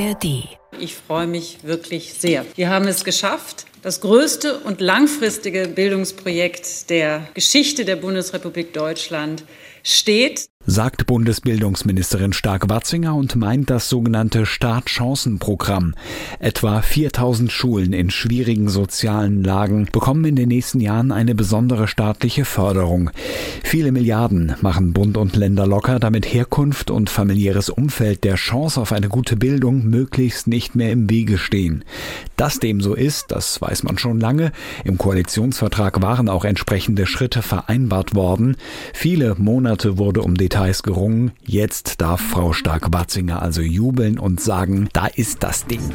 ARD. Ich freue mich wirklich sehr. Wir haben es geschafft, das größte und langfristige Bildungsprojekt der Geschichte der Bundesrepublik Deutschland steht sagt Bundesbildungsministerin Stark-Watzinger und meint das sogenannte Startchancenprogramm. Etwa 4000 Schulen in schwierigen sozialen Lagen bekommen in den nächsten Jahren eine besondere staatliche Förderung. Viele Milliarden machen Bund und Länder locker, damit Herkunft und familiäres Umfeld der Chance auf eine gute Bildung möglichst nicht mehr im Wege stehen. Dass dem so ist, das weiß man schon lange. Im Koalitionsvertrag waren auch entsprechende Schritte vereinbart worden. Viele Monate wurde um Details Details gerungen. Jetzt darf Frau Stark-Watzinger also jubeln und sagen, da ist das Ding.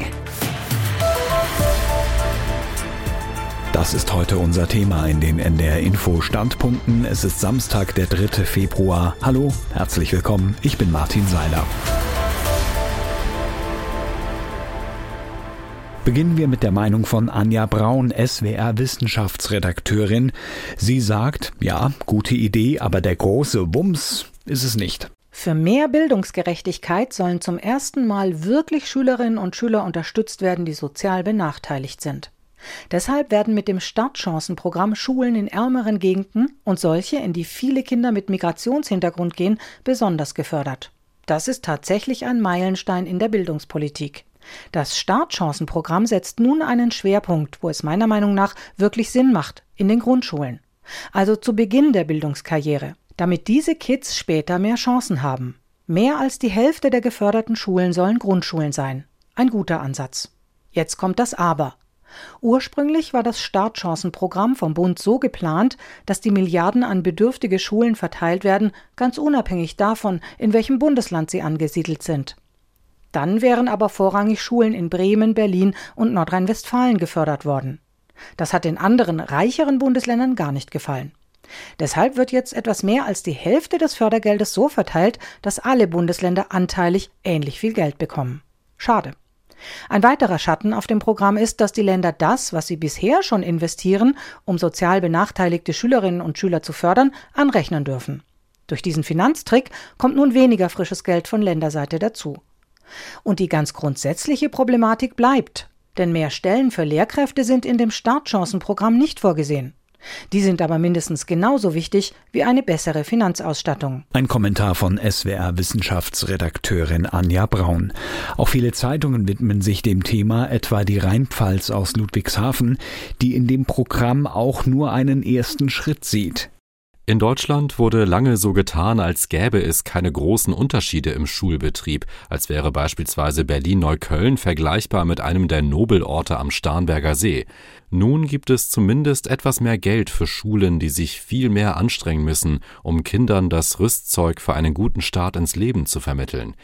Das ist heute unser Thema in den NDR Info Standpunkten. Es ist Samstag, der 3. Februar. Hallo, herzlich willkommen. Ich bin Martin Seiler. Beginnen wir mit der Meinung von Anja Braun, SWR Wissenschaftsredakteurin. Sie sagt, ja, gute Idee, aber der große Wumms, ist es nicht. Für mehr Bildungsgerechtigkeit sollen zum ersten Mal wirklich Schülerinnen und Schüler unterstützt werden, die sozial benachteiligt sind. Deshalb werden mit dem Startchancenprogramm Schulen in ärmeren Gegenden und solche, in die viele Kinder mit Migrationshintergrund gehen, besonders gefördert. Das ist tatsächlich ein Meilenstein in der Bildungspolitik. Das Startchancenprogramm setzt nun einen Schwerpunkt, wo es meiner Meinung nach wirklich Sinn macht, in den Grundschulen. Also zu Beginn der Bildungskarriere damit diese Kids später mehr Chancen haben. Mehr als die Hälfte der geförderten Schulen sollen Grundschulen sein. Ein guter Ansatz. Jetzt kommt das Aber. Ursprünglich war das Startchancenprogramm vom Bund so geplant, dass die Milliarden an bedürftige Schulen verteilt werden, ganz unabhängig davon, in welchem Bundesland sie angesiedelt sind. Dann wären aber vorrangig Schulen in Bremen, Berlin und Nordrhein-Westfalen gefördert worden. Das hat den anderen reicheren Bundesländern gar nicht gefallen. Deshalb wird jetzt etwas mehr als die Hälfte des Fördergeldes so verteilt, dass alle Bundesländer anteilig ähnlich viel Geld bekommen. Schade. Ein weiterer Schatten auf dem Programm ist, dass die Länder das, was sie bisher schon investieren, um sozial benachteiligte Schülerinnen und Schüler zu fördern, anrechnen dürfen. Durch diesen Finanztrick kommt nun weniger frisches Geld von Länderseite dazu. Und die ganz grundsätzliche Problematik bleibt, denn mehr Stellen für Lehrkräfte sind in dem Startchancenprogramm nicht vorgesehen. Die sind aber mindestens genauso wichtig wie eine bessere Finanzausstattung. Ein Kommentar von SWR Wissenschaftsredakteurin Anja Braun. Auch viele Zeitungen widmen sich dem Thema, etwa die Rheinpfalz aus Ludwigshafen, die in dem Programm auch nur einen ersten Schritt sieht. In Deutschland wurde lange so getan, als gäbe es keine großen Unterschiede im Schulbetrieb, als wäre beispielsweise Berlin-Neukölln vergleichbar mit einem der Nobelorte am Starnberger See. Nun gibt es zumindest etwas mehr Geld für Schulen, die sich viel mehr anstrengen müssen, um Kindern das Rüstzeug für einen guten Start ins Leben zu vermitteln.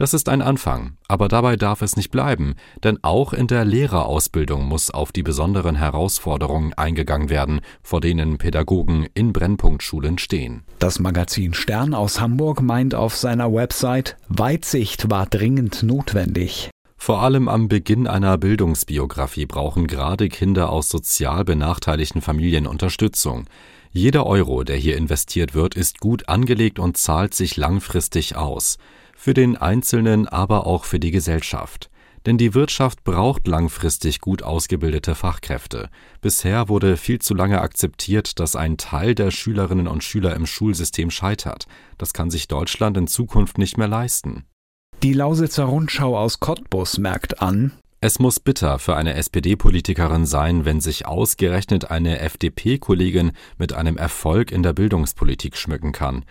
Das ist ein Anfang, aber dabei darf es nicht bleiben, denn auch in der Lehrerausbildung muss auf die besonderen Herausforderungen eingegangen werden, vor denen Pädagogen in Brennpunktschulen stehen. Das Magazin Stern aus Hamburg meint auf seiner Website, Weitsicht war dringend notwendig. Vor allem am Beginn einer Bildungsbiografie brauchen gerade Kinder aus sozial benachteiligten Familien Unterstützung. Jeder Euro, der hier investiert wird, ist gut angelegt und zahlt sich langfristig aus für den Einzelnen, aber auch für die Gesellschaft. Denn die Wirtschaft braucht langfristig gut ausgebildete Fachkräfte. Bisher wurde viel zu lange akzeptiert, dass ein Teil der Schülerinnen und Schüler im Schulsystem scheitert. Das kann sich Deutschland in Zukunft nicht mehr leisten. Die Lausitzer Rundschau aus Cottbus merkt an, es muss bitter für eine SPD-Politikerin sein, wenn sich ausgerechnet eine FDP-Kollegin mit einem Erfolg in der Bildungspolitik schmücken kann.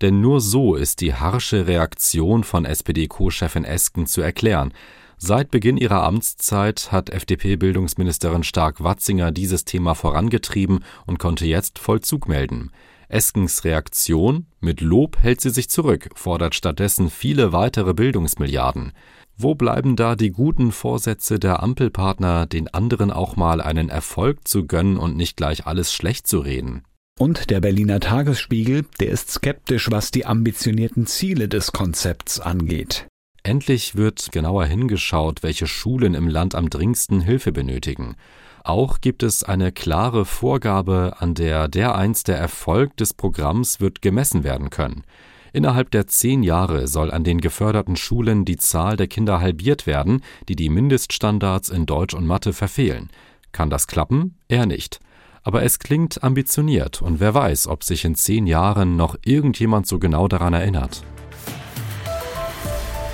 Denn nur so ist die harsche Reaktion von SPD-Co-Chefin Esken zu erklären. Seit Beginn ihrer Amtszeit hat FDP-Bildungsministerin Stark-Watzinger dieses Thema vorangetrieben und konnte jetzt Vollzug melden. Eskens Reaktion? Mit Lob hält sie sich zurück, fordert stattdessen viele weitere Bildungsmilliarden. Wo bleiben da die guten Vorsätze der Ampelpartner, den anderen auch mal einen Erfolg zu gönnen und nicht gleich alles schlecht zu reden? Und der Berliner Tagesspiegel, der ist skeptisch, was die ambitionierten Ziele des Konzepts angeht. Endlich wird genauer hingeschaut, welche Schulen im Land am dringendsten Hilfe benötigen. Auch gibt es eine klare Vorgabe, an der dereinst der Erfolg des Programms wird gemessen werden können. Innerhalb der zehn Jahre soll an den geförderten Schulen die Zahl der Kinder halbiert werden, die die Mindeststandards in Deutsch und Mathe verfehlen. Kann das klappen? Eher nicht. Aber es klingt ambitioniert und wer weiß, ob sich in zehn Jahren noch irgendjemand so genau daran erinnert.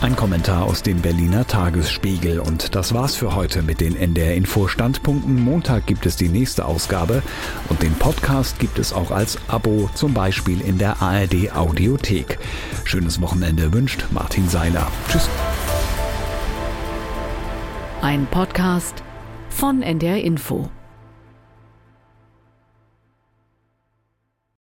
Ein Kommentar aus dem Berliner Tagesspiegel. Und das war's für heute mit den NDR Info Standpunkten. Montag gibt es die nächste Ausgabe und den Podcast gibt es auch als Abo, zum Beispiel in der ARD Audiothek. Schönes Wochenende wünscht Martin Seiler. Tschüss. Ein Podcast von NDR Info.